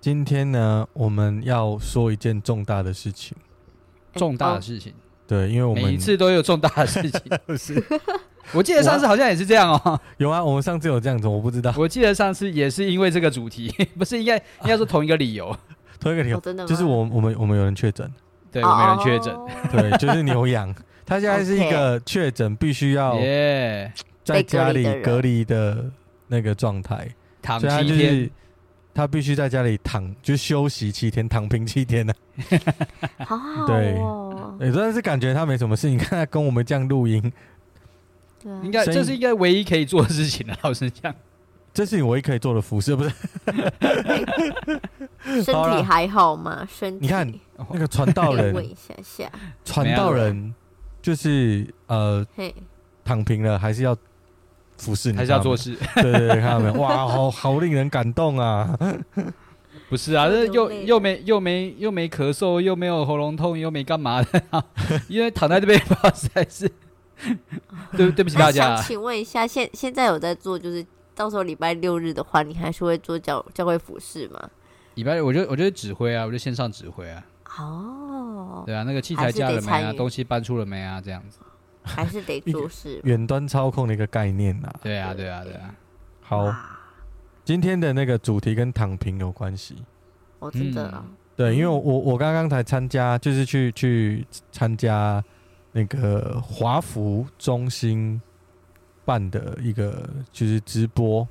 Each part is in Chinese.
今天呢，我们要说一件重大的事情。重大的事情，对，因为我们每一次都有重大的事情。是，我记得上次好像也是这样哦。有啊，我们上次有这样子，我不知道。我记得上次也是因为这个主题，不是应该应该说同一个理由，同一个理由，哦真的吗？就是我我们我们有人确诊，对，我们有人确诊。哦对，就是牛羊，他现在是一个确诊，必须要耶，在家里隔隔离的那个状态，躺七天。是，他必须在家里躺，就休息七天，躺平七天呢。好好对。哦，也真的是感觉他没什么事，你看他跟我们这样录音，对啊。应该这是应该唯一可以做的事情了。老实讲，这是你唯一可以做的服饰，不是？身体还好吗？身体你看那个传道人问，一下下，传道人就是呃嘿，躺平了，还是要服侍你，还是要做事。对对对，看到没有？哇，好好令人感动啊！不是啊，这又又没又没又没咳嗽，又没有喉咙痛，又没干嘛的，因为躺在这边，实在是对对不起大家啊。想请问一下，现现在有在做，就是到时候礼拜六日的话，你还是会做教教会服侍吗？礼拜六我就我就指挥啊，我就线上指挥啊，哦，对啊，那个器材架了没啊？东西搬出了没啊？这样子。还是得做事。远端操控的一个概念呐。对啊，对啊，对啊。好，今天的那个主题跟躺平有关系。我真的啊，对，因为我我刚刚才参加，就是去去参加那个华福中心办的一个就是直播，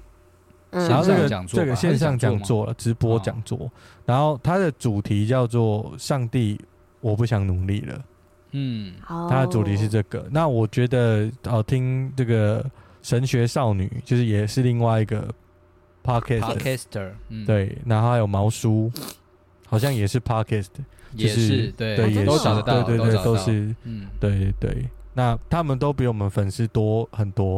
嗯然后这个讲座这个线上讲座了，直播哦讲座，然后它的主题叫做“上帝，我不想努力了”。嗯，哦它的主题是这个。那我觉得哦，听这个神学少女，就是也是另外一个 podcast，Podcaster，嗯，，对，然后还有毛叔，好像也是 podcast，就也是对，对，也是都找得到，对对对，都是嗯，对对。那他们都比我们粉丝多很多，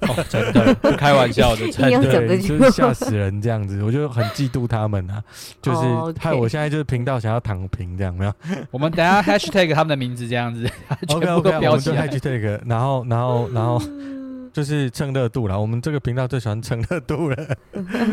哦，真的不开玩笑的，真的，就是吓死人这样子，我就很嫉妒他们啊，就是害我现在就是频道想要躺平这样，没有我们等下 hashtag 他们的名字这样子，全？OK 部 OK，都我们就标起来。hashtag，然后然后然后。就是蹭热度啦，我们这个频道最喜欢蹭热度了。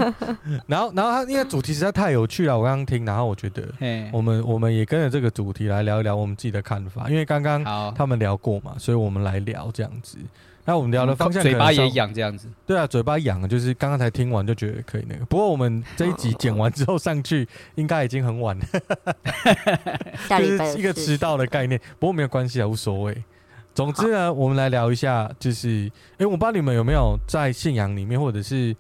然后，然后他因为主题实在太有趣了，我刚刚听，然后我觉得嘿，我们我们也跟着这个主题来聊一聊我们自己的看法，因为刚刚，他们聊过嘛，所以我们来聊这样子。那我们聊的方向嘴巴也痒这样子，对啊，嘴巴痒，就是刚刚才听完就觉得可以那个。不过我们这一集 剪完之后上去，应该已经很晚了，就是一个迟到的概念。不过没有关系啊，无所谓。总之呢，我们来聊一下，就是，哎、我不知道你们有没有在信仰里面，或者是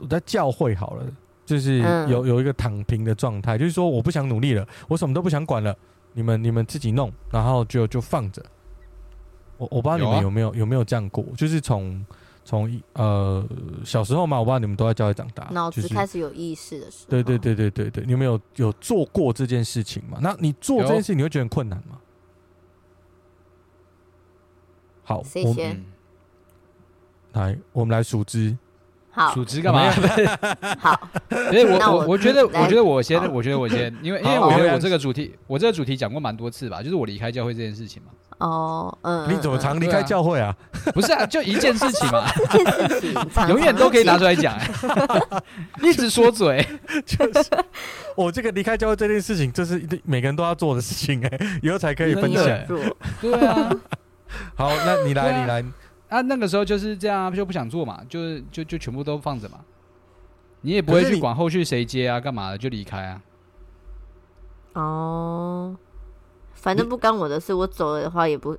我在教会好了，就是嗯有有一个躺平的状态，就是说我不想努力了，我什么都不想管了，你们你们自己弄，然后就就放着。我我不知道你们有没有有没有这样过，就是从从呃小时候嘛，我不知道你们都在教会长大，脑子就开始有意识的时候，对对对对对对，你们有有做过这件事情吗？那你做这件事，你会觉得很困难吗？好，我谁先嗯，来，我们来数支。好数支干嘛？好，所以我我我我觉得我觉得我先，我觉得我先，因为因为我觉得我这个主题，我这个主题讲过蛮多次吧，就是我离开教会这件事情嘛。哦，嗯，你怎么常离开教会啊？不是啊，就一件事情嘛，一件事情永远都可以拿出来讲、欸，一直说嘴。就是我这个离开教会这件事情，这是一定每个人都要做的事情哎、以后才可以分享对啊，好，那你来，啊你来，啊，那个时候就是这样啊，就不想做嘛，就是就就全部都放着嘛。你也不会去管后续谁接啊，干嘛的就离开啊。哦，反正不干我的事，我走了的话也不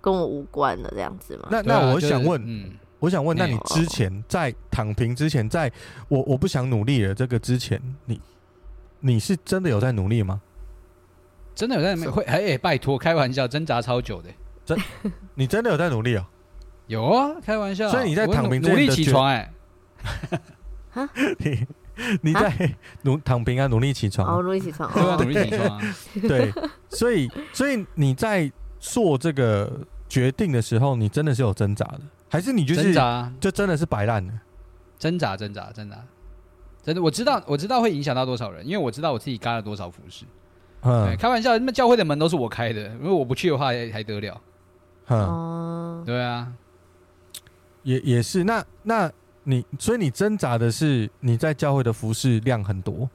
跟我无关了，这样子嘛。那那我就是想问，嗯，我想问，那哎你之前在躺平之前，在我我不想努力了这个之前，你你是真的有在努力吗？真的有在会哎、欸拜托，开玩笑，挣扎超久的、你真的有在努力哦、有啊，开玩笑。所以你在我躺平之努努力起床哎、你你在努躺平啊，努力起床啊、哦，努力起床，对啊，哦努力起床啊。对，所以所以你在做这个决定的时候，你真的是有挣扎的，还是你就是挣扎，就真的是摆烂的？挣扎，挣扎，挣扎。真的，我知道，我知道会影响到多少人，因为我知道我自己干了多少服饰。嗯，开玩笑，那教会的门都是我开的，如果我不去的话还，还得了？嗯，哦，对啊，也也是。那那你所以你挣扎的是你在教会的服饰量很多，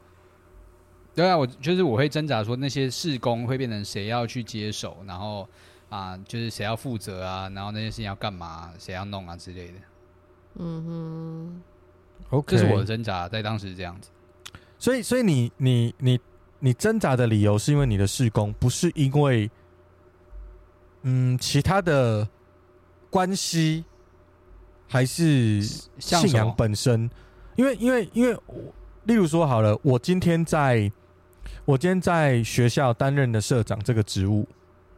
对啊，我就是我会挣扎说那些事工会变成谁要去接手，然后啊，就是谁要负责啊，然后那些事情要干嘛，谁要弄啊之类的，嗯哼。OK，这是我的挣扎，在当时这样子。所以，所以你你你你挣扎的理由是因为你的事工，不是因为嗯其他的关系，还是信仰本身？因为因为因为我，例如说好了，我今天在我今天在学校担任的社长这个职务，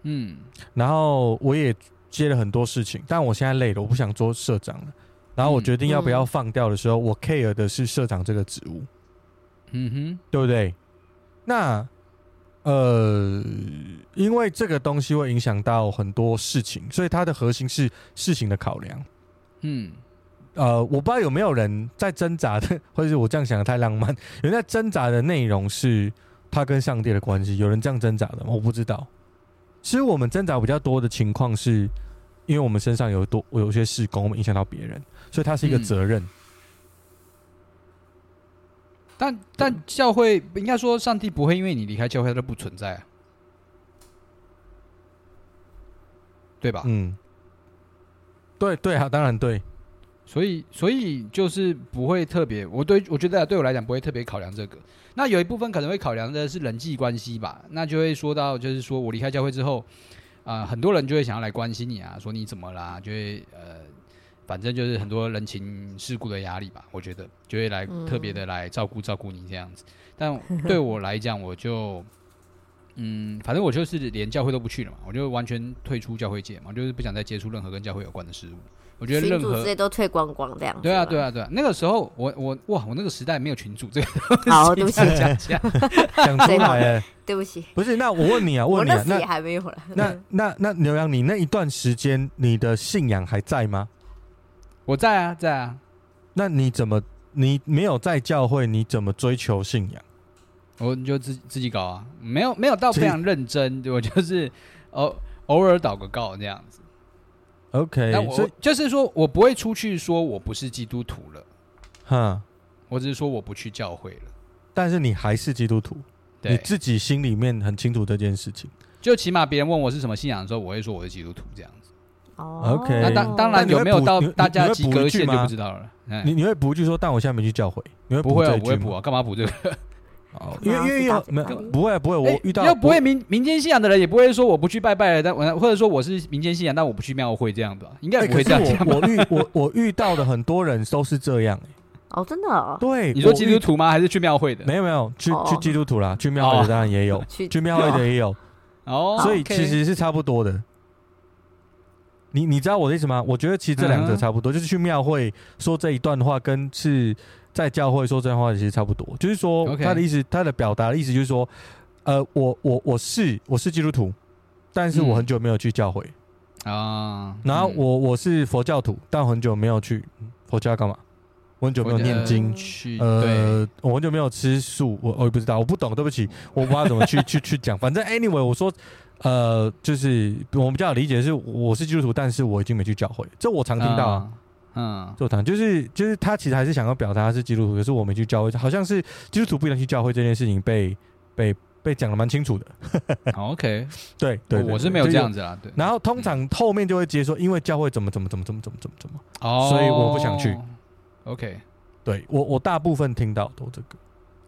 嗯然后我也接了很多事情，但我现在累了，我不想做社长了。然后我决定要不要放掉的时候，我 care 的是社长这个职务。嗯哼，对不对？那呃，因为这个东西会影响到很多事情，所以它的核心是事情的考量。嗯，呃，我不知道有没有人在挣扎的，或者是我这样想的太浪漫，有人在挣扎的内容是他跟上帝的关系，有人这样挣扎的吗？我不知道。其实我们挣扎比较多的情况是，因为我们身上有多有一些事工，我们影响到别人，所以它是一个责任。但但教会应该说，上帝不会因为你离开教会，他就不存在啊，对吧？嗯，对对啊，当然对。所以所以就是不会特别，我对我觉得、啊、对我来讲不会特别考量这个。那有一部分可能会考量的是人际关系吧，那就会说到就是说我离开教会之后，啊、呃，很多人就会想要来关心你啊，说你怎么啦，就会呃。反正就是很多人情世故的压力吧，我觉得就会来特别的来照顾照顾你这样子。但对我来讲，我就嗯，反正我就是连教会都不去了嘛，我就完全退出教会界嘛，就是不想再接触任何跟教会有关的事物。我觉得任何都退光光这样。对啊，对啊，对啊。那个时候我我哇，我那个时代没有群主这个。好，对不起，讲 讲讲出来了，对不起，不是？那我问你啊，问你啊，那还没有了。那那那牛羊，你那一段时间你的信仰还在吗？我在啊，在啊。那你怎么你没有在教会，你怎么追求信仰？我你就自自己搞啊，没有没有到非常认真，我就是偶偶尔祷个告这样子。OK，那我所就是说我不会出去说我不是基督徒了，哈，我只是说我不去教会了。但是你还是基督徒，你，自己心里面很清楚这件事情。就起码别人问我是什么信仰的时候，我会说我是基督徒这样子。哦 OK 那当当然有没有到大家及格线就不知道了。哎。你你会补一句说，但我现在没去教会，你会不会啊，我会补啊，干嘛补这个？哦，因为因为有没有不会不会，我哎遇到又不会民民间信仰的人也不会说我不去拜拜了，但我或者说我是民间信仰，但我不去庙会这样的，应该哎不会这样讲我 我遇我我遇到的很多人都是这样、欸，哦，真的哦，对，你说基督徒吗？还是去庙会的？没有没有去哦。去基督徒啦，去庙会的当然也有，去去庙会的也有，哦，所以其实是差不多的。你你知道我的意思吗？我觉得其实这两者差不多，就是去庙会说这一段话，跟是在教会说这段话其实差不多。就是说他的意思，他的表达的意思就是说，呃，我我我是我是基督徒，但是我嗯很久没有去教会。啊，然后嗯我我是佛教徒，但我很久没有去佛教干嘛？我很久没有念经，去呃，我很久没有吃素，我我也不知道，我不懂，对不起，我不知道怎么去 去去讲。反正 anyway，我说，呃，就是我们比较理解的是，我是基督徒，但是我已经没去教会，这我常听到啊。嗯，就我常就是就是他其实还是想要表达他是基督徒，可是我没去教会，好像是基督徒不能去教会这件事情被被被讲的蛮清楚的。好 OK，对对对我是没有这样子。子啦，对。然后通常后面就会接说，因为教会怎么怎么怎么怎么怎么怎么怎么。哦，所以我不想去。OK，对我我大部分听到都这个。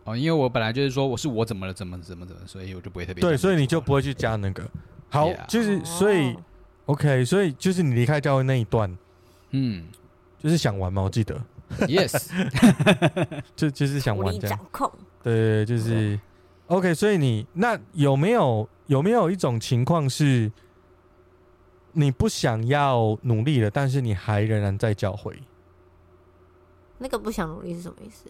哦，因为我本来就是说我是我怎么了，怎么怎么怎么，所以我就不会特别对，所以你就不会去加那个。好 Yeah 就是所以哦 OK，所以就是你离开教会那一段，嗯就是想玩嘛，我记得，，Yes，就就是想玩这样掌。控，对，就是 OK。所以你那有没有有没有一种情况是，你不想要努力了，但是你还仍然在教会？那个不想努力是什么意思？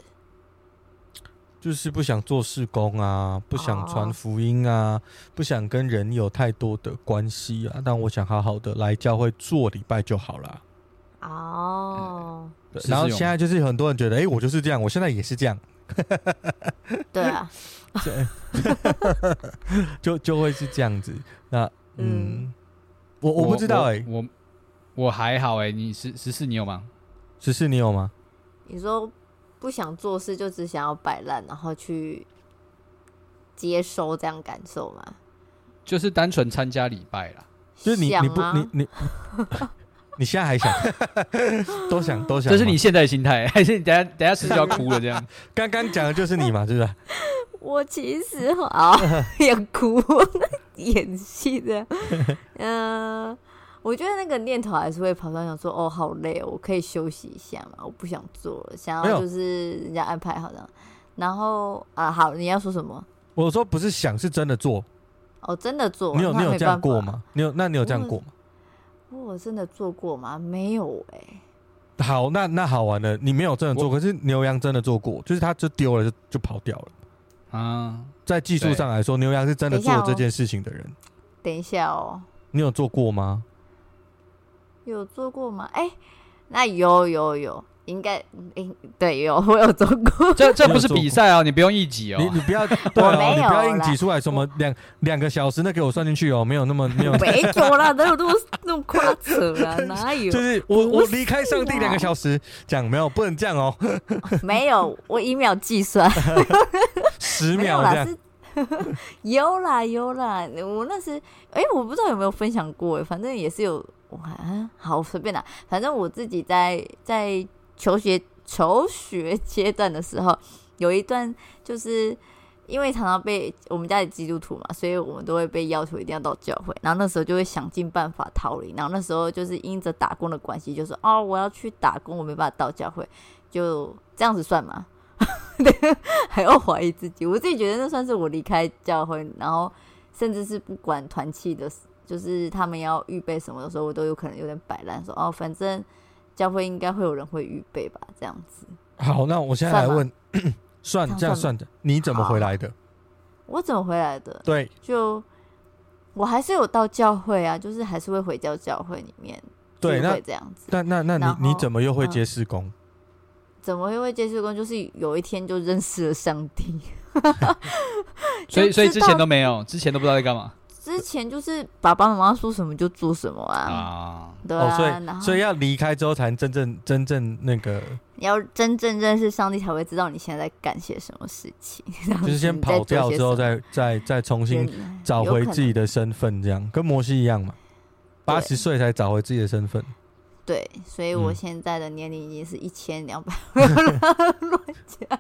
就是不想做事工啊，不想传福音啊，不想跟人有太多的关系啊。但我想好好的来教会做礼拜就好了。哦，对，然后现在就是很多人觉得，哎，我就是这样，我现在也是这样。对啊，就就会是这样子。那嗯，我我不知道哎，我我还好哎，你十十四你有吗？十四你有吗？你说。不想做事，就只想要摆烂，然后去接收这样感受嘛？就是单纯参加礼拜啦。就是你你不你 你你现在还想都想 都想？这是你现在的心态，还是你等下等下是就要哭了？这样？刚刚讲的就是你嘛，是不是？我其实好想哭，演戏的，嗯、呃。我觉得那个念头还是会跑上，想说哦，好累哦，我可以休息一下嘛，我不想做了，想要就是人家安排好的。然后啊，好，你要说什么？我说不是想，是真的做。哦，真的做。你有你有这样过吗？你有那你有这样过吗？我真的做过吗？没有哎、欸。好，那那好玩了，你没有真的做，可是牛羊真的做过，就是他就丢了就就跑掉了。啊，在技术上来说，牛羊是真的做这件事情的人。等一下哦。你有做过吗？有做过吗？哎、欸，那有有有，应该，应对有，我有做过。这这不是比赛哦，你不用一挤哦，你你不要，对哦、你不要硬挤出来什么两两个小时，那给我算进去哦，没有那么没有，没有啦，哪有那么那么夸张啊？哪有？就是我我离开上帝两个小时，讲没有不能这样哦，没有，我一秒计算，十秒这样。有啦有啦，我那时哎、欸，我不知道有没有分享过，反正也是有。啊，好随便啦，反正我自己在在求学求学阶段的时候，有一段就是因为常常被我们家里基督徒嘛，所以我们都会被要求一定要到教会，然后那时候就会想尽办法逃离，然后那时候就是因着打工的关系，就说哦，我要去打工，我没办法到教会，就这样子算吗？还要怀疑自己，我自己觉得那算是我离开教会，然后甚至是不管团契的。就是他们要预备什么的时候，我都有可能有点摆烂，说哦，反正教会应该会有人会预备吧，这样子。好，那我现在来问，算，算这样算的，你怎么回来的？我怎么回来的？对，就我还是有到教会啊，就是还是会回教教会里面，对，那这样子。那那那你你怎么又会接事工？嗯，怎么又会接事工？就是有一天就认识了上帝，所以所以之前都没有，之前都不知道在干嘛。之前就是爸爸妈妈说什么就做什么啊，啊对啊，哦、所以所以要离开之后才能真正真正那个，要真正认识上帝才会知道你现在在干些什么事情。就是先跑掉之后再，再再再重新找回自己的身份，这样跟摩西一样嘛，八十岁才找回自己的身份。对，所以我现在的年龄已经是一千两百万了，乱讲。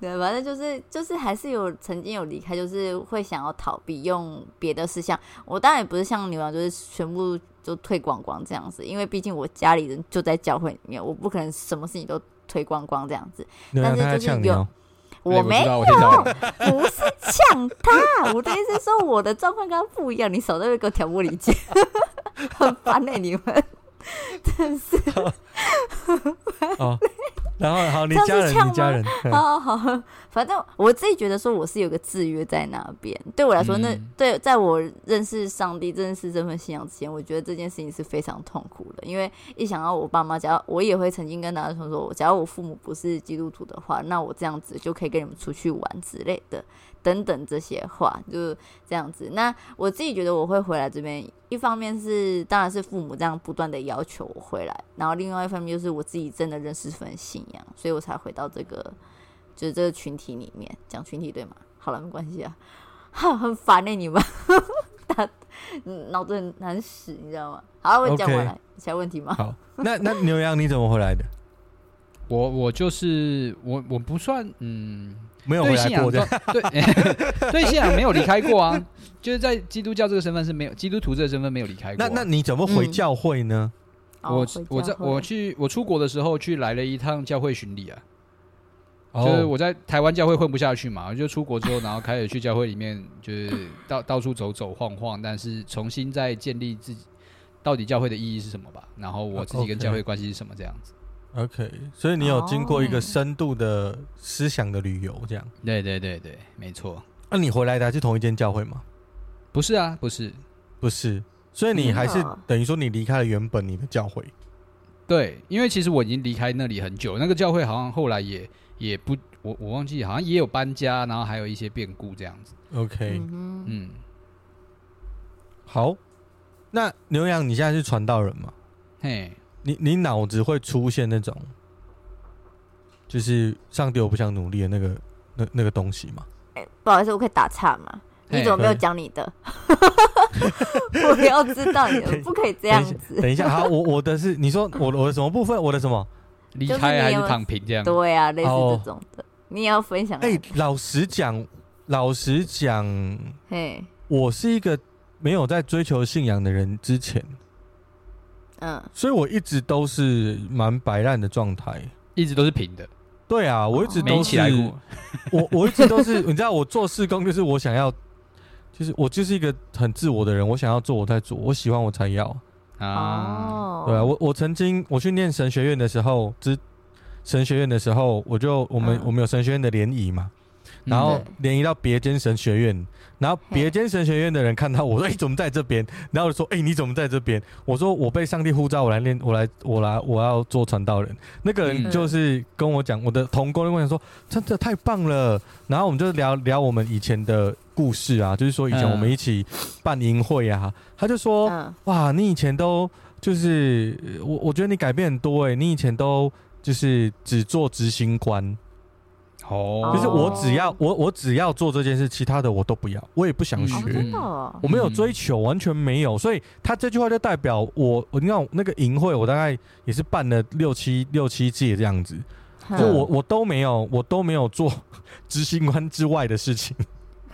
对，反正就是就是还是有曾经有离开，就是会想要逃避，用别的事项。我当然也不是像牛羊，就是全部就退光光这样子，因为毕竟我家里人就在教会里面，我不可能什么事情都推光光这样子。但是就是有，我没有，不是呛他，我的意思是说我的状况跟他不一样，你少在那给我挑拨离间，很烦哎、欸，你们。真 是哦，然后好，你家人，你家人，好好好，反正我自己觉得说我是有个制约在那边。对我来说，那对，在我认识上帝、认识这份信仰之前，我觉得这件事情是非常痛苦的。因为一想到我爸妈，假如我也会曾经跟大家说，说假如我父母不是基督徒的话，那我这样子就可以跟你们出去玩之类的。等等这些话就是这样子。那我自己觉得我会回来这边，一方面是当然是父母这样不断的要求我回来，然后另外一方面就是我自己真的认识这份信仰，所以我才回到这个就是这个群体里面讲群体对吗？好了，没关系啊，哈，很烦呢、欸，你们，他脑子很难使，你知道吗？好，我讲回来，其他 Okay. 问题吗？好，那那牛羊你怎么回来的？我我就是我我不算嗯。没有回来过的，对，对信仰没有离开过啊，就是在基督教这个身份是没有，基督徒这个身份没有离开过。那那你怎么回教会呢？我我在我去我出国的时候去来了一趟教会巡礼啊，就是我在台湾教会混不下去嘛，我就出国之后，然后开始去教会里面，就是到到处走走晃晃，但是重新再建立自己到底教会的意义是什么吧，然后我自己跟教会关系是什么这样子。OK，所以你有经过一个哦深度的思想的旅游，这样。对对对对，没错。那、你回来的还是同一间教会吗？不是啊，不是。不是，所以你还是等于说你离开了原本你的教会。对，因为其实我已经离开那里很久，那个教会好像后来也也不，我我忘记，好像也有搬家，然后还有一些变故这样子。OK，嗯，嗯，好。那牛羊，你现在是传道人吗？嘿，你你脑子会出现那种，就是上帝我不想努力的那个那那个东西吗？哎不好意思，我可以打岔吗？你怎么没有讲你的？我要知道你的，不可以这样子。等一下，好，我我的是你说我的我的什么部分？我的什么？离开还是躺平这样？对啊，类哦似这种的，你也要分享啊。哎、老实讲，老实讲，嘿，我是一个没有在追求信仰的人之前，嗯，所以我一直都是蛮摆烂的状态。一直都是平的，对啊，我一直没都是，起来过。我我一直都是，你知道，我做事工就是我想要，就是我就是一个很自我的人，我想要做我在做，我喜欢我才要。啊，哦，对啊，我我曾经我去念神学院的时候，之神学院的时候，我就我们、嗯。我们有神学院的联谊嘛，嗯然后联谊到别间神学院，然后别间神学院的人看到我说：“哎、你怎么在这边？”然后说：“哎、你怎么在这边？”我说：“我被上帝呼召，我来练，我来，我来，我要做传道人。”那个人嗯就是跟我讲，我的同工跟我讲说：“真的太棒了。”然后我们就聊聊我们以前的故事啊，就是说以前我们一起办营会啊，他就说。嗯，哇，你以前都就是我，我觉得你改变很多哎、你以前都就是只做执行官，哦，就是我只要哦我我只要做这件事，其他的我都不要，我也不想嗯。学，哦，真的哦，我没有追求，完全没有。所以他这句话就代表我，我你看那个营会，我大概也是办了六七六七届这样子，嗯。就我我都没有，我都没有做 执行官之外的事情。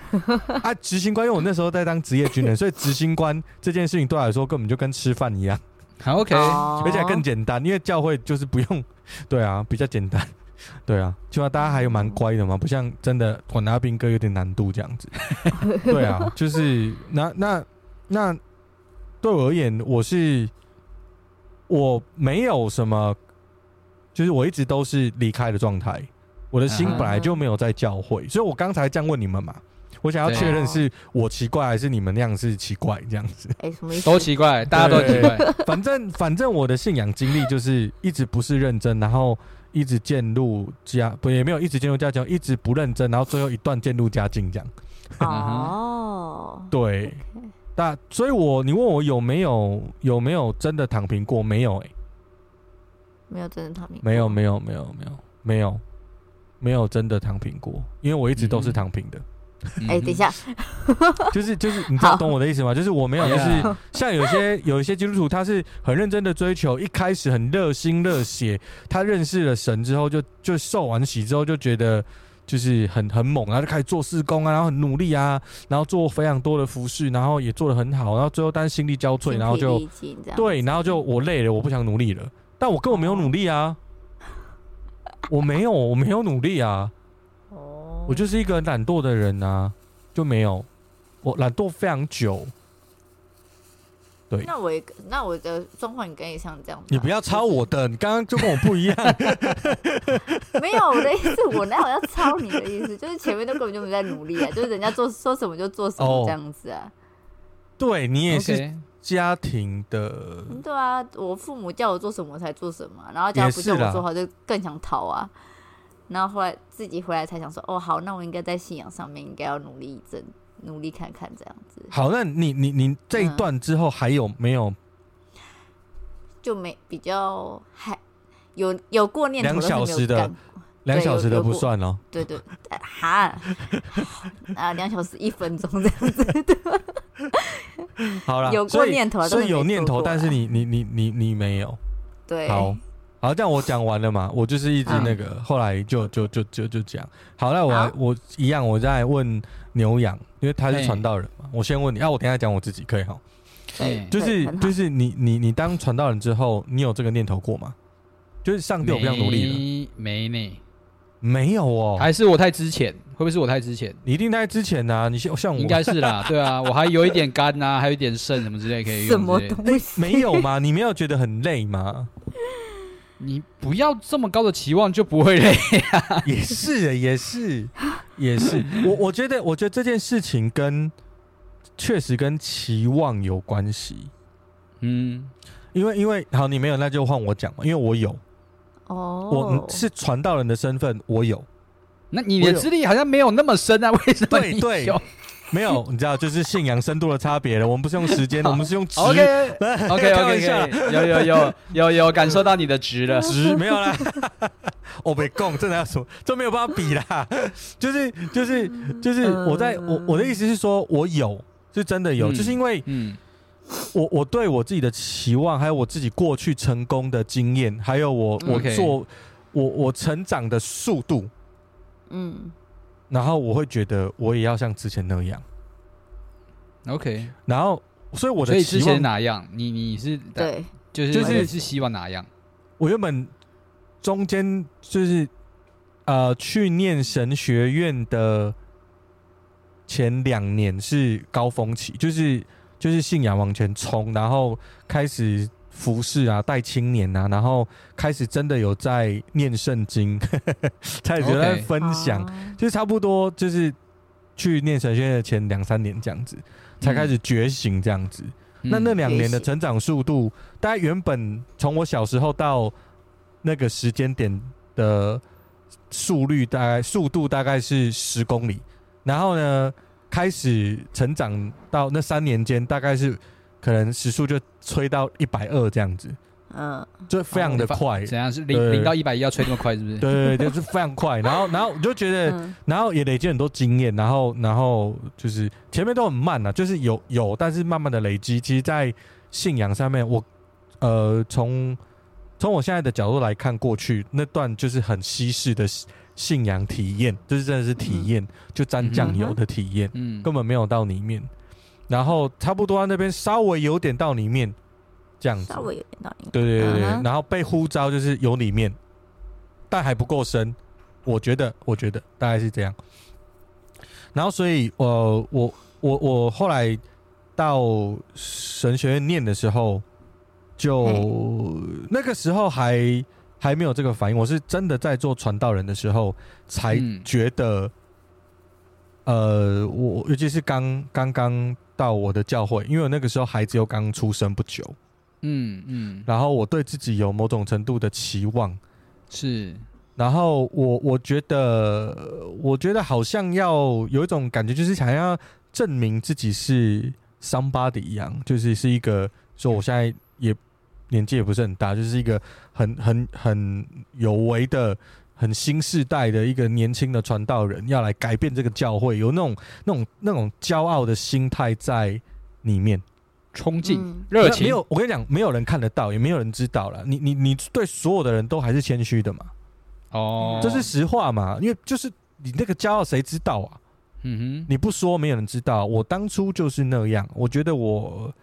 啊，执行官，因为我那时候在当职业军人，所以执行官这件事情对我来说根本就跟吃饭一样。好 OK，哦而且还更简单，因为教会就是不用，对啊，比较简单，对啊，起码大家还有蛮乖的嘛，不像真的我拿兵哥有点难度这样子，对啊，就是那那那对我而言，我是我没有什么，就是我一直都是离开的状态，我的心嗯本来就没有在教会，所以我刚才这样问你们嘛，我想要确认是我奇怪还是你们那样是奇怪这样子。哎，什么意思？都奇怪，大家都奇怪。反正反正我的信仰经历就是一直不是认真，然后一直渐入佳不也没有一直渐入佳境，一直不认真，然后最后一段渐入佳境这样。哦，对，但所以我你问我有没有有没有真的躺平过？没有哎、没有真的躺平过，没有没有没有没有没有没有真的躺平过，因为我一直都是躺平的，哎，等一下，就是就是你知道懂我的意思吗？就是我没有就是像有些 有一些基督徒，他是很认真的追求，一开始很热心热血，他认识了神之后就，就受完洗之后，就觉得就是很很猛，然后就开始做事工啊，然后很努力啊，然后做非常多的服饰，然后也做的很好，然后最后但是心力交瘁，然后就对，然后就我累了，我不想努力了，但我根本没有努力啊，我没有，我没有努力啊，哦，我就是一个懒惰的人啊，就没有，我懒惰非常久。对那我也那我的状况也跟你像这样你不要抄我的，你刚刚就跟我不一样。没有我的意思，我哪有要抄你的意思？就是前面都根本就没在努力啊，就是人家做说什么就做什哦么这样子啊。对你也是家庭的，嗯对啊，我父母叫我做什么我才做什么啊，然后叫他不叫我做好就更想逃啊。然后后来自己回来才想说，哦，好，那我应该在信仰上面应该要努力一阵，努力看看这样子，好，那你你你这一段之后还有没有？就没比较还有有过念头，两小时的干两小时的不算哦？对对，呃哈 啊，两小时一分钟这样子，好了，有过念头是有念头，但是你你你你你没有。对，好，好，这样我讲完了嘛？我就是一直那个，后来就就就就就讲。好，那我我一样，我在问牛羊，因为他是嘿传道人嘛。我先问你，啊，我等下讲我自己，可以哈？哎，就是就是你你你当传道人之后，你有这个念头过吗？就是上帝我不想努力了，没没呢？没有哦，还是我太之前？会不会是我太之前？你一定太之前啊，你像像我应该是啦，对啊，我还有一点肝呐，还有一点肾什么之类可以什么用之类的。东西？没有吗？你没有觉得很累吗？你不要这么高的期望，就不会累。也是，也是，也是。我我觉得，我觉得这件事情跟确实跟期望有关系。嗯，因为因为好，你没有，那就换我讲嘛。因为我有，哦，我是传道人的身份，我有。那你的资历好像没有那么深啊？为什么？对对。没有，你知道，就是信仰深度的差别了。我们不是用时间，我们是用值。OK OK OK，有有有有有感受到你的值了。值没有啦，我被供，真的要说，这没有办法比啦。就是就是就是，我在我我的意思是说，我有，是真的有，就是因为，嗯，我我对我自己的期望，还有我自己过去成功的经验，还有我我做我我成长的速度，嗯。然后我会觉得我也要像之前那样，OK。然后，所以我的所以之前哪样？你你是对，就是就是是希望哪样？我原本中间就是呃去念神学院的前两年是高峰期，就是就是信仰往前冲，然后开始。服饰啊，带青年啊，然后开始真的有在念圣经，开始有在分享，Okay. 就是差不多就是去念神学院的前两三年这样子，才开始觉醒这样子。嗯、那那两年的成长速度，嗯、大概原本从我小时候到那个时间点的速率，大概速度大概是十公里，然后呢，开始成长到那三年间，大概是。可能时速就吹到一百二这样子，嗯，就非常的快。怎样是零零到一百一要吹那么快，是不是？对对对，就是非常快。然后然后我就觉得，然后也累积很多经验。然后然后就是前面都很慢呐，就是有有，但是慢慢的累积。其实，在信仰上面，我呃，从从我现在的角度来看，过去那段就是很稀释的信仰体验，就是真的是体验，就沾酱油的体验，嗯，根本没有到里面。然后差不多那边稍微有点到里面，这样子，稍微有点到里面，对对对对。然后被呼召就是有里面，但还不够深，我觉得，我觉得大概是这样。然后所以，呃，我我我后来到神学院念的时候，就那个时候还还没有这个反应。我是真的在做传道人的时候才觉得，呃，我尤其是刚刚刚。到我的教会，因为我那个时候孩子又刚出生不久，嗯嗯，然后我对自己有某种程度的期望，是，然后我我觉得，我觉得好像要有一种感觉，就是想要证明自己是 somebody 一样，就是是一个说我现在也年纪也不是很大，就是一个很很很有为的。很新世代的一个年轻的传道人要来改变这个教会，有那种那种那种骄傲的心态在里面，冲劲、热情。没有，我跟你讲，没有人看得到，也没有人知道了。你你你对所有的人都还是谦虚的嘛？哦，这是实话嘛？因为就是你那个骄傲，谁知道啊？嗯哼，你不说，没有人知道。我当初就是那样，我觉得我。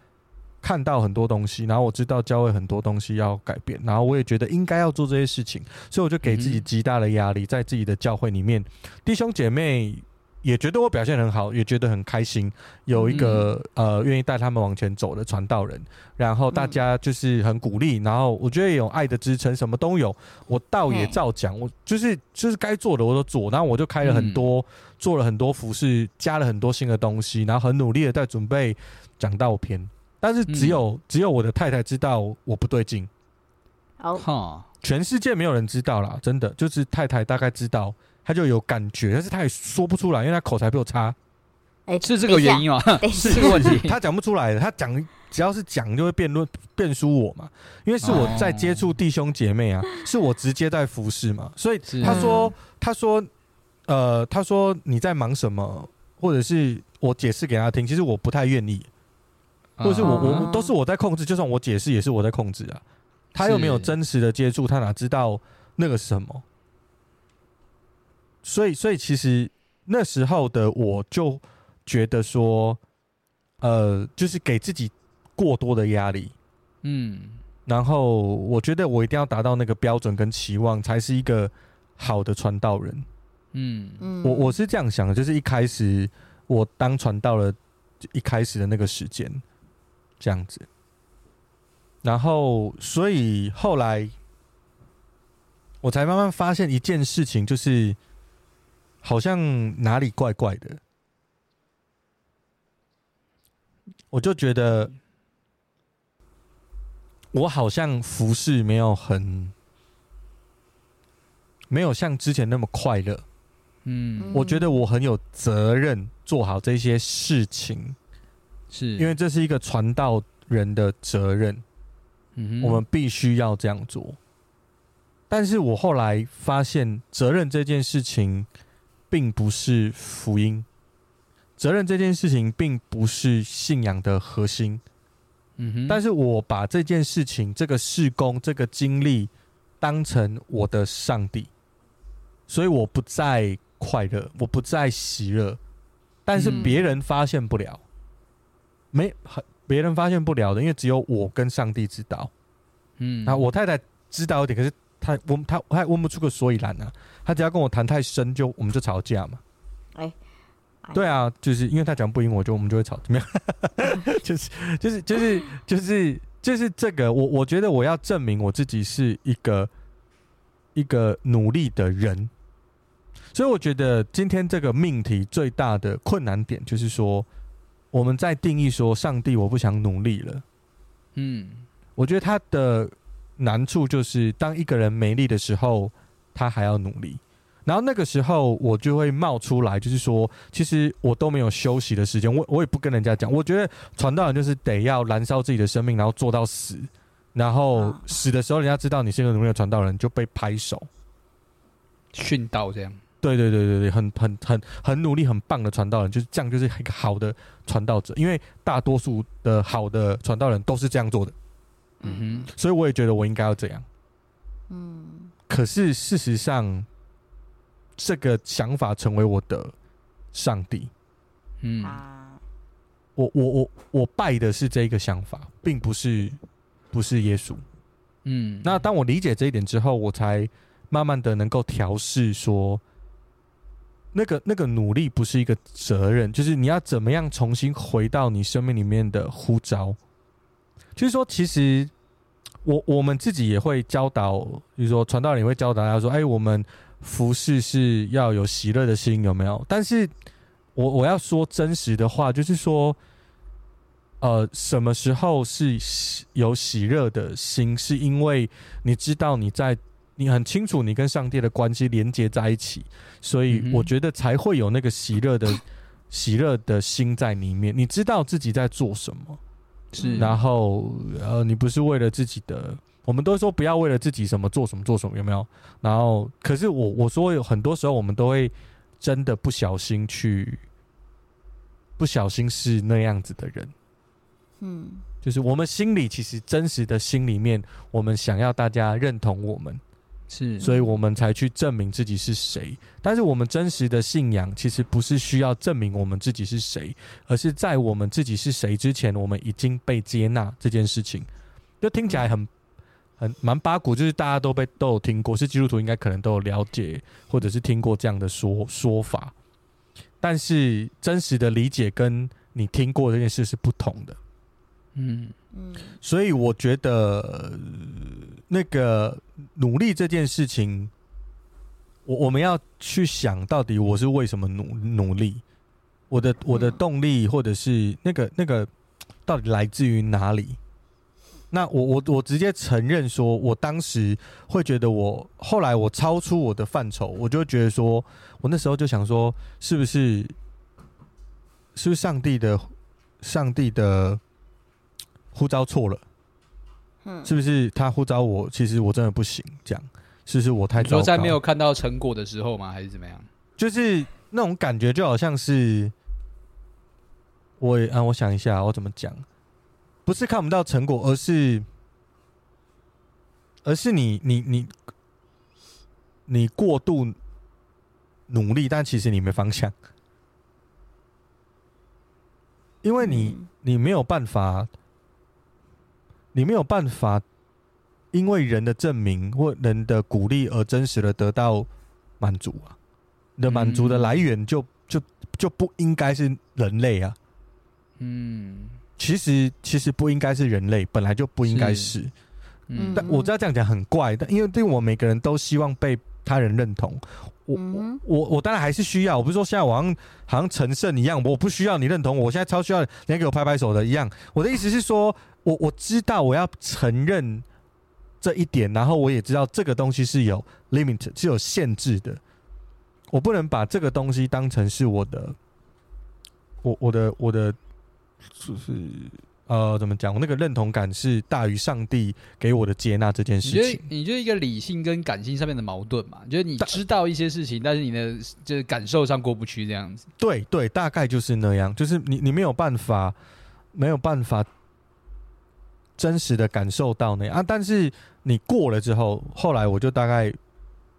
看到很多东西，然后我知道教会很多东西要改变，然后我也觉得应该要做这些事情，所以我就给自己极大的压力，在自己的教会里面，弟兄姐妹也觉得我表现很好，也觉得很开心，有一个呃愿意带他们往前走的传道人，然后大家就是很鼓励，然后我觉得有爱的支撑，什么都有，我倒也照讲，我就是就是该做的我都做，然后我就开了很多，做了很多服饰，加了很多新的东西，然后很努力的在准备讲道篇。但是只有、嗯、只有我的太太知道我不对劲，好。哈，全世界没有人知道啦，真的。就是太太大概知道，她就有感觉，但是她也说不出来，因为她口才比我差，哎，是这个原因吗？是这个问题，她讲不出来的，她讲只要是讲就会辩论辩输我嘛，因为是我在接触弟兄姐妹啊，哦、是我直接在服侍嘛，所以她说她说呃她说你在忙什么，或者是我解释给她听，其实我不太愿意。或者是我我都是我在控制，就算我解释也是我在控制啊。他又没有真实的接触，他哪知道那个是什么？所以，所以其实那时候的我就觉得说，呃，就是给自己过多的压力，嗯。然后我觉得我一定要达到那个标准跟期望，才是一个好的传道人。嗯嗯，我我是这样想的，就是一开始我当传道了，一开始的那个时间。这样子，然后所以后来我才慢慢发现一件事情，就是好像哪里怪怪的。我就觉得我好像服侍没有很没有像之前那么快乐。嗯，我觉得我很有责任做好这些事情，是因为这是一个传道人的责任。嗯哼，我们必须要这样做。但是我后来发现，责任这件事情并不是福音，责任这件事情并不是信仰的核心。嗯哼，但是我把这件事情、这个事工、这个经历当成我的上帝，所以我不再快乐，我不再喜乐。但是别人发现不了，没很。别人发现不了的，因为只有我跟上帝知道。嗯，那我太太知道一点，可是她问她，她问不出个所以然啊。她只要跟我谈太深，就我们就吵架嘛。哎，对啊，就是因为她讲不赢我，就我们就会吵，怎么样？就是就是就是就是就是这个，我我觉得我要证明我自己是一个一个努力的人，所以我觉得今天这个命题最大的困难点就是说。我们在定义说，上帝，我不想努力了。嗯，我觉得他的难处就是，当一个人没力的时候，他还要努力。然后那个时候，我就会冒出来，就是说，其实我都没有休息的时间。我我也不跟人家讲。我觉得传道人就是得要燃烧自己的生命，然后做到死。然后死的时候，人家知道你是一个努力的传道人，就被拍手训道这样。对对对对对，很很很很努力、很棒的传道人，就是这样，就是一个好的传道者。因为大多数的好的传道人都是这样做的，嗯哼，所以我也觉得我应该要这样，嗯。可是事实上，这个想法成为我的上帝，嗯，我我我我拜的是这个想法，并不是不是耶稣，嗯。那当我理解这一点之后，我才慢慢的能够调试说。那个那个努力不是一个责任，就是你要怎么样重新回到你生命里面的呼召。就是说，其实我我们自己也会教导，比如说传道人也会教导大家说：“哎，我们服侍是要有喜乐的心，有没有？”但是我我要说真实的话，就是说，呃，什么时候是有喜乐的心？是因为你知道你在。你很清楚，你跟上帝的关系连接在一起，所以我觉得才会有那个喜乐的 喜乐的心在里面。你知道自己在做什么，是，然后呃，你不是为了自己的，我们都说不要为了自己什么做什么做什么，有没有？然后，可是我我说有很多时候，我们都会真的不小心去，不小心是那样子的人，嗯，就是我们心里其实真实的心里面，我们想要大家认同我们。是，所以我们才去证明自己是谁。但是我们真实的信仰其实不是需要证明我们自己是谁，而是在我们自己是谁之前，我们已经被接纳这件事情。就听起来很很蛮八股，就是大家都被都有听过，是基督徒应该可能都有了解，或者是听过这样的说说法。但是真实的理解跟你听过这件事是不同的。嗯嗯，所以我觉得那个努力这件事情，我我们要去想到底我是为什么努努力，我的我的动力或者是那个那个到底来自于哪里？那我我我直接承认说，我当时会觉得我后来我超出我的范畴，我就觉得说我那时候就想说，是不是是不是上帝的上帝的。呼召错了，嗯，是不是他呼召我？其实我真的不行，这样是不是我太糟糕？说在没有看到成果的时候吗？还是怎么样？就是那种感觉，就好像是我啊，我想一下，我怎么讲？不是看不到成果，而是而是你你你你过度努力，但其实你没方向，因为你你没有办法。你没有办法，因为人的证明或人的鼓励而真实的得到满足啊！你的满足的来源就就就不应该是人类啊！嗯，其实其实不应该是人类，本来就不应该是。是嗯但我知道这样讲很怪，但因为对我每个人都希望被他人认同，我、嗯我我我当然还是需要，我不是说现在我好像好像陈胜一样，我不需要你认同我，我现在超需要你要给我拍拍手的一样。我的意思是说，我我知道我要承认这一点，然后我也知道这个东西是有 limit 是有限制的，我不能把这个东西当成是我的，我我的我的就是。呃，怎么讲？我那个认同感是大于上帝给我的接纳这件事情。你就一个理性跟感性上面的矛盾嘛？就是你知道一些事情，但是你的就是感受上过不去这样子。对对，大概就是那样。就是你你没有办法，没有办法真实的感受到那样啊。但是你过了之后，后来我就大概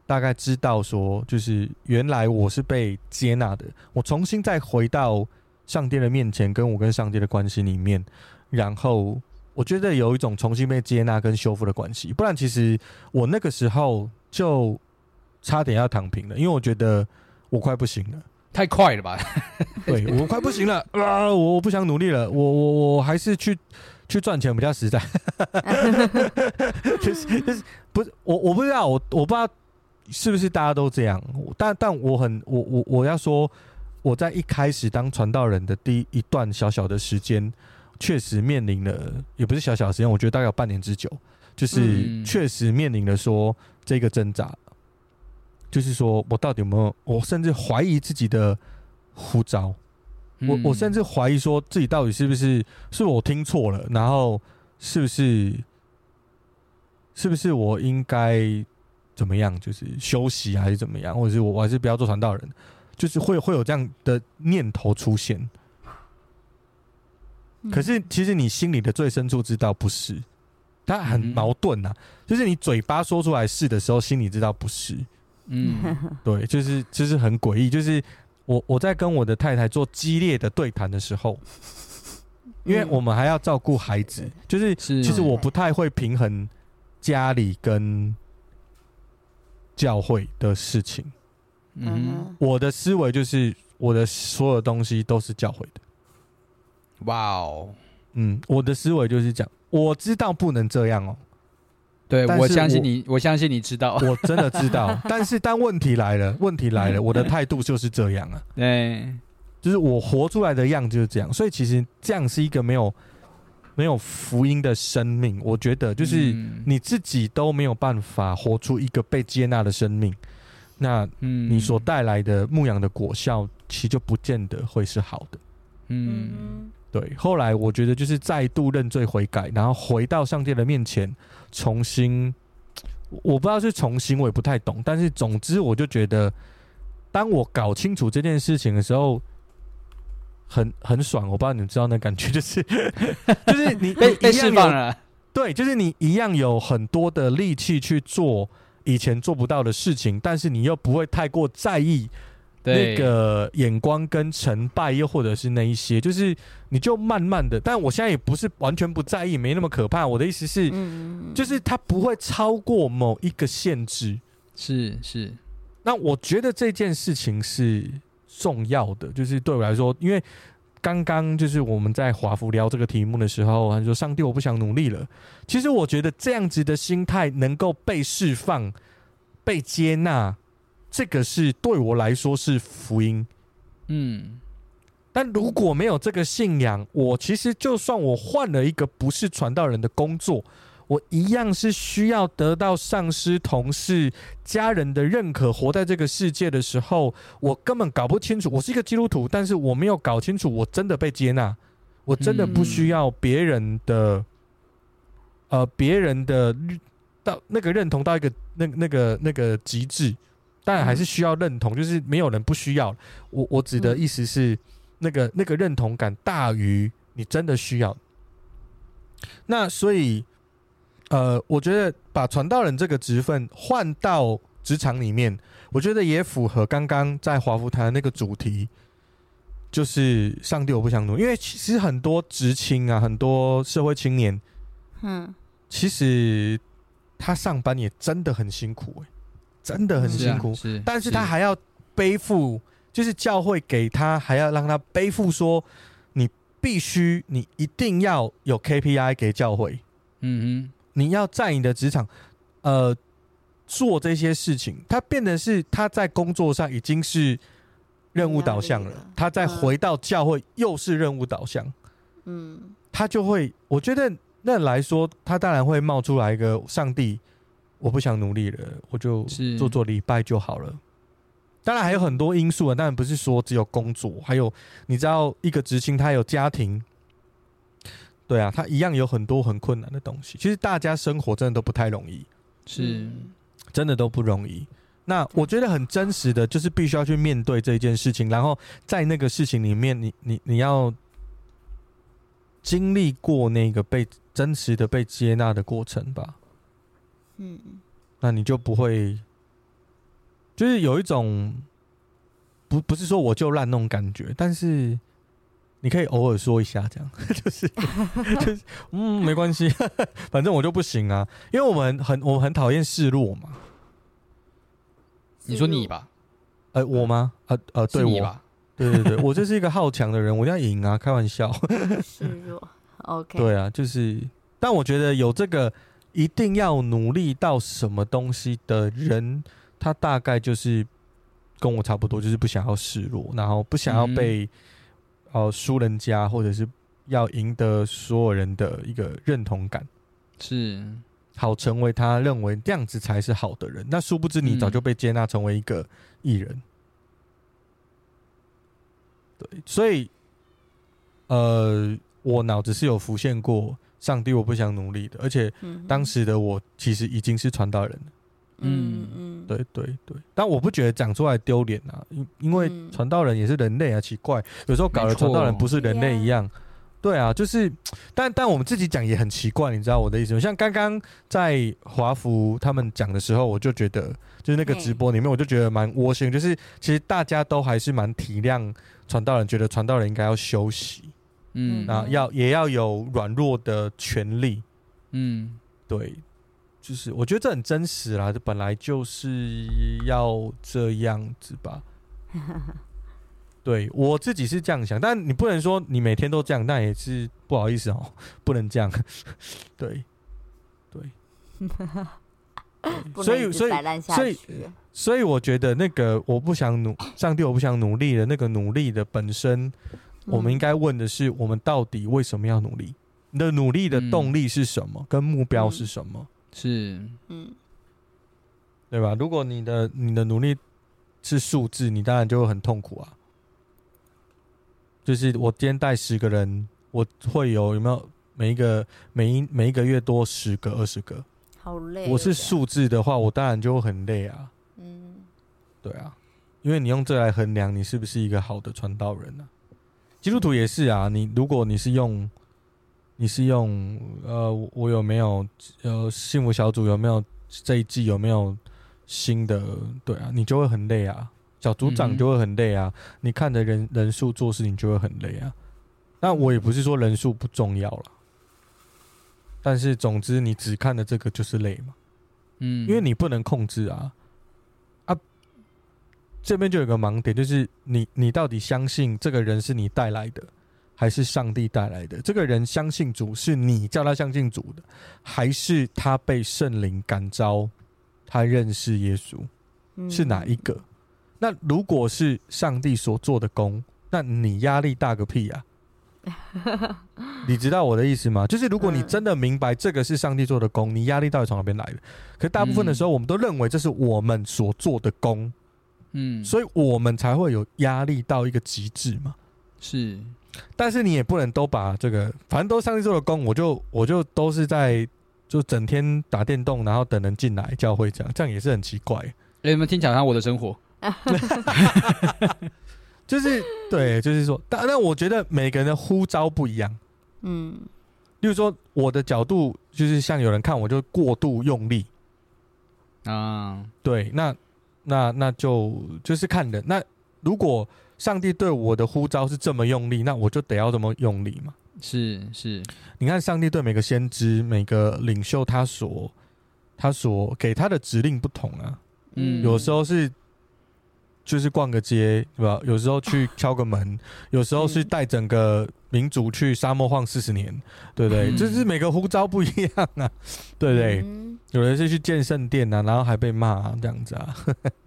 大概知道说，就是原来我是被接纳的。我重新再回到上帝的面前，跟我跟上帝的关系里面。然后我觉得有一种重新被接纳跟修复的关系，不然其实我那个时候就差点要躺平了，因为我觉得我快不行了，太快了吧？对我快不行了啊！我不想努力了，我我我还是去去赚钱比较实在。就是就是不是我我不知道我我不知道是不是大家都这样，但但我很我我我要说我在一开始当传道人的第一段小小的时间。确实面临了，也不是小小的时间，我觉得大概有半年之久，就是确实面临了说这个挣扎，就是说我到底有没有，我甚至怀疑自己的呼召，我我甚至怀疑说自己到底是不是是我听错了，然后是不是是不是我应该怎么样，就是休息还是怎么样，或者是我我还是不要做传道人，就是会会有这样的念头出现。可是，其实你心里的最深处知道不是，他很矛盾呐、啊。就是你嘴巴说出来是的时候，心里知道不是。嗯，对，就是就是很诡异。就是我我在跟我的太太做激烈的对谈的时候，因为我们还要照顾孩子，就是其实我不太会平衡家里跟教会的事情。嗯，我的思维就是我的所有东西都是教会的。哇哦，嗯，我的思维就是这样，我知道不能这样哦。对，我相信你，我相信你知道，我真的知道。但是但问题来了，问题来了，我的态度就是这样啊。对，就是我活出来的样子就是这样。所以其实这样是一个没有没有福音的生命。我觉得就是你自己都没有办法活出一个被接纳的生命，那你所带来的牧羊的果效，其实就不见得会是好的。嗯。对，后来我觉得就是再度认罪悔改，然后回到上帝的面前，重新，我不知道是重新，我也不太懂，但是总之我就觉得，当我搞清楚这件事情的时候，很很爽。我不知道你们知道那感觉，就是 就是你被被释放了，对，就是你一样有很多的力气去做以前做不到的事情，但是你又不会太过在意。那个眼光跟成败，又或者是那一些，就是你就慢慢的，但我现在也不是完全不在意，没那么可怕。我的意思是，就是它不会超过某一个限制。是是，那我觉得这件事情是重要的，就是对我来说，因为刚刚就是我们在华福聊这个题目的时候，他说：“上帝，我不想努力了。”其实我觉得这样子的心态能够被释放、被接纳。这个是对我来说是福音，嗯，但如果没有这个信仰，我其实就算我换了一个不是传道人的工作，我一样是需要得到上司、同事、家人的认可。活在这个世界的时候，我根本搞不清楚。我是一个基督徒，但是我没有搞清楚，我真的被接纳，我真的不需要别人的，呃，别人的到那个认同到一个那那个那个极致。当然还是需要认同，就是没有人不需要。我我指的意思是，那个那个认同感大于你真的需要。那所以，呃，我觉得把传道人这个职分换到职场里面，我觉得也符合刚刚在华福谈的那个主题，就是上帝我不想努力。因为其实很多职青啊，很多社会青年，嗯，其实他上班也真的很辛苦欸真的很辛苦，是啊，是，但是他还要背负，就是教会给他，还要让他背负说，你必须，你一定要有 KPI 给教会。嗯哼，你要在你的职场，呃，做这些事情，他变得是他在工作上已经是任务导向了，他再回到教会又是任务导向，嗯，他就会，我觉得那来说，他当然会冒出来一个上帝，我不想努力了，我就做做礼拜就好了。当然还有很多因素啊，当然不是说只有工作，还有你知道一个执行他有家庭，对啊，他一样有很多很困难的东西。其实大家生活真的都不太容易，是，真的都不容易。那我觉得很真实的就是必须要去面对这件事情，然后在那个事情里面你，你你你要经历过那个被真实的被接纳的过程吧。嗯，那你就不会。就是有一种不不是说我就烂那种感觉，但是你可以偶尔说一下，这样 就是就是嗯，没关系，反正我就不行啊，因为我们很我们很讨厌示弱嘛。你说你吧？呃，我吗？呃呃，对我吧？对对对，我就是一个好强的人，我要赢啊！开玩笑，示弱，OK。对啊，就是，但我觉得有这个一定要努力到什么东西的人。他大概就是跟我差不多，就是不想要示弱，然后不想要被呃输人家，或者是要赢得所有人的一个认同感，是好成为他认为这样子才是好的人。那殊不知你早就被接纳成为一个艺人，对，所以呃，我脑子是有浮现过上帝，我不想努力的，而且当时的我其实已经是传道人了。嗯嗯，对对对，但我不觉得讲出来丢脸啊，因因为传道人也是人类啊，奇怪，有时候搞得传道人不是人类一样，对啊，就是，但但我们自己讲也很奇怪，你知道我的意思吗？像刚刚在华福他们讲的时候，我就觉得，就是那个直播里面，我就觉得蛮窝心，就是其实大家都还是蛮体谅传道人，觉得传道人应该要休息，嗯，啊要也要有软弱的权利，嗯，对。就是我觉得这很真实啦，这本来就是要这样子吧。对，我自己是这样想，但你不能说你每天都这样，那也是不好意思哦，不能这样。对，对，所以所以所以所以我觉得那个我不想努，上帝我不想努力的那个努力的本身，我们应该问的是，我们到底为什么要努力？你的努力的动力是什么？跟目标是什么？是，嗯，对吧？如果你的你的努力是数字，你当然就会很痛苦啊。就是我今天带十个人，我会有有没有每一个每一每一个月多十个二十个，好累。我是数字的话，我当然就会很累啊。嗯，对啊，因为你用这来衡量你是不是一个好的传道人呢？基督徒也是啊。你如果你是用。你是用呃，我有没有呃，幸福小组有没有这一季有没有新的？对啊，你就会很累啊，小组长就会很累啊。嗯、你看的人人数做事情就会很累啊。那我也不是说人数不重要了，但是总之你只看的这个就是累嘛。嗯，因为你不能控制啊啊，这边就有个盲点，就是你你到底相信这个人是你带来的？还是上帝带来的？这个人相信主，是你叫他相信主的，还是他被圣灵感召，他认识耶稣？是哪一个？嗯、那如果是上帝所做的功，那你压力大个屁啊！你知道我的意思吗？就是如果你真的明白这个是上帝做的功，你压力到底从哪边来的？可大部分的时候，我们都认为这是我们所做的工，嗯，所以我们才会有压力到一个极致嘛。是。但是你也不能都把这个，反正都上帝做的工，我就我就都是在就整天打电动，然后等人进来教会这样，这样也是很奇怪。哎欸、你们听讲下我的生活，就是对，就是说，但但我觉得每个人的呼召不一样，嗯，例如说我的角度就是像有人看我就过度用力啊，对，那那那就就是看人，那如果。上帝对我的呼召是这么用力，那我就得要这么用力嘛。是是，你看上帝对每个先知、每个领袖，他所他所给他的指令不同啊。嗯，有时候是就是逛个街，对吧？有时候去敲个门，有时候是带整个民族去沙漠晃四十年，对不对？嗯就是每个呼召不一样啊，对不对？嗯有人是去建圣殿啊，然后还被骂、啊、这样子啊，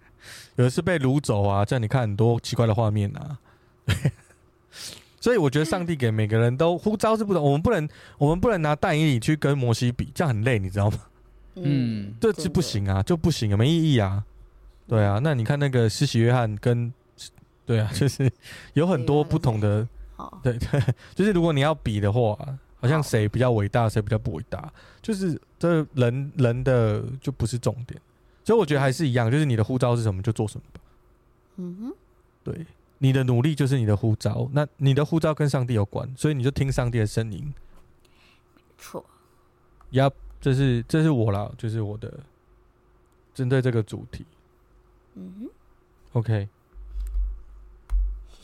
有的是被掳走啊，这样你看很多奇怪的画面啊。所以我觉得上帝给每个人都呼召是不同，我们不能我们不能拿但以理去跟摩西比，这样很累，你知道吗？嗯这是不行啊，就不行啊，没意义啊。对啊，那你看那个施洗约翰跟，对啊，就是有很多不同的，好，对 对，就是如果你要比的话，好像谁比较伟大，谁比较不伟大，就是这人人的就不是重点。所以我觉得还是一样，就是你的护照是什么就做什么吧。嗯哼，对，你的努力就是你的护照，那你的护照跟上帝有关，所以你就听上帝的声音。错，呀，这是这是我啦，就是我的针对这个主题。嗯哼，OK，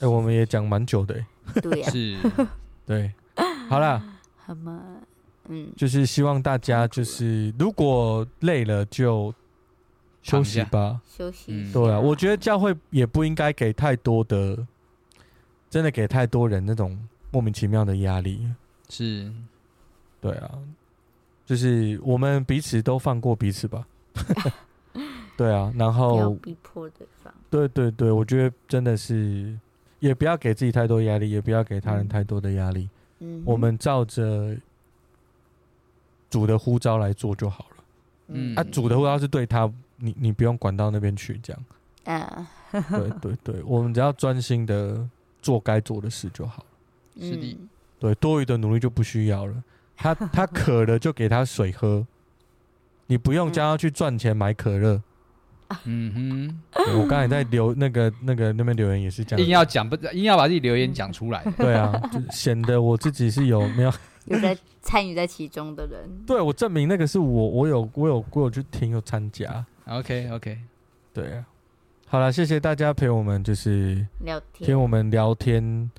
哎、我们也讲蛮久的、欸，对呀，是，对，好了，好嘛，嗯，就是希望大家就是如果累了就休息吧。休息嗯。对啊，我觉得教会也不应该给太多的，真的给太多人那种莫名其妙的压力。是，对啊，就是我们彼此都放过彼此吧。对啊，然不要后逼迫对方。对对对，我觉得真的是，也不要给自己太多压力，也不要给他人嗯太多的压力。嗯，我们照着主的呼召来做就好了。嗯啊，主的呼召是对他，你你不用管到那边去，这样。啊，对对对，我们只要专心的做该做的事就好了。是的嗯对，多余的努力就不需要了。他他渴了就给他水喝，你不用叫他去赚钱买可乐。嗯对我刚才在留那个那个那边留言也是这样，硬样。要讲不，硬要把自己留言讲出来。对啊，就显得我自己是有没有？有在参与在其中的人，对我证明那个是我，我有我有我有去听有参加。OK OK，对啊，好了，谢谢大家陪我们，就是聊天听我们聊天。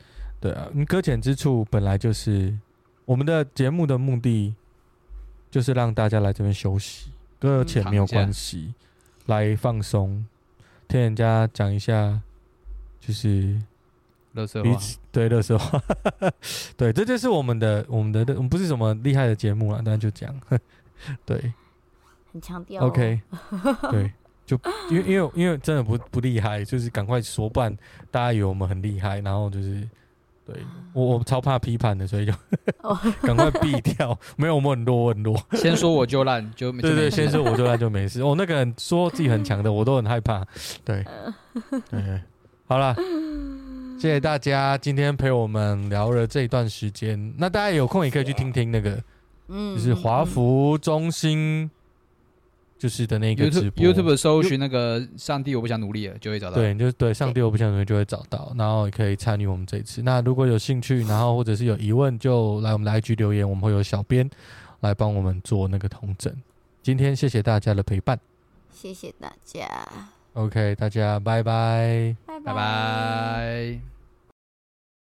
对啊，你搁浅之处本来就是我们的节目的目的，就是让大家来这边休息，搁浅没有关系，来放松，听人家讲一下，就是乐色话，对乐色话，对，这就是我们的我们的我们不是什么厉害的节目了，但就这样，对。很强调哦。OK，对，就因为因为因为真的不不厉害，就是赶快说，不然大家以为我们很厉害，然后就是对 我我超怕批判的，所以就哦 赶快避掉。没有，我们很弱，我很弱。先说我就烂，就对对，先说说我就烂就没事。哦，那个人说自己很强的，我都很害怕。对，对，好了。谢谢大家今天陪我们聊了这一段时间。那大家有空也可以去听听那个，嗯，就是华嗯服中心，就是的那个直 YouTube 播。YouTube 搜寻那个上帝，我不想努力了，就会找到。对，你就对上帝我不想努力就会找到，然后也可以参与我们这一次。那如果有兴趣，然后或者是有疑问，就来我们的 IG 留言，我们会有小编来帮我们做那个统整。今天谢谢大家的陪伴谢谢大家，，OK，大家拜拜。拜拜拜。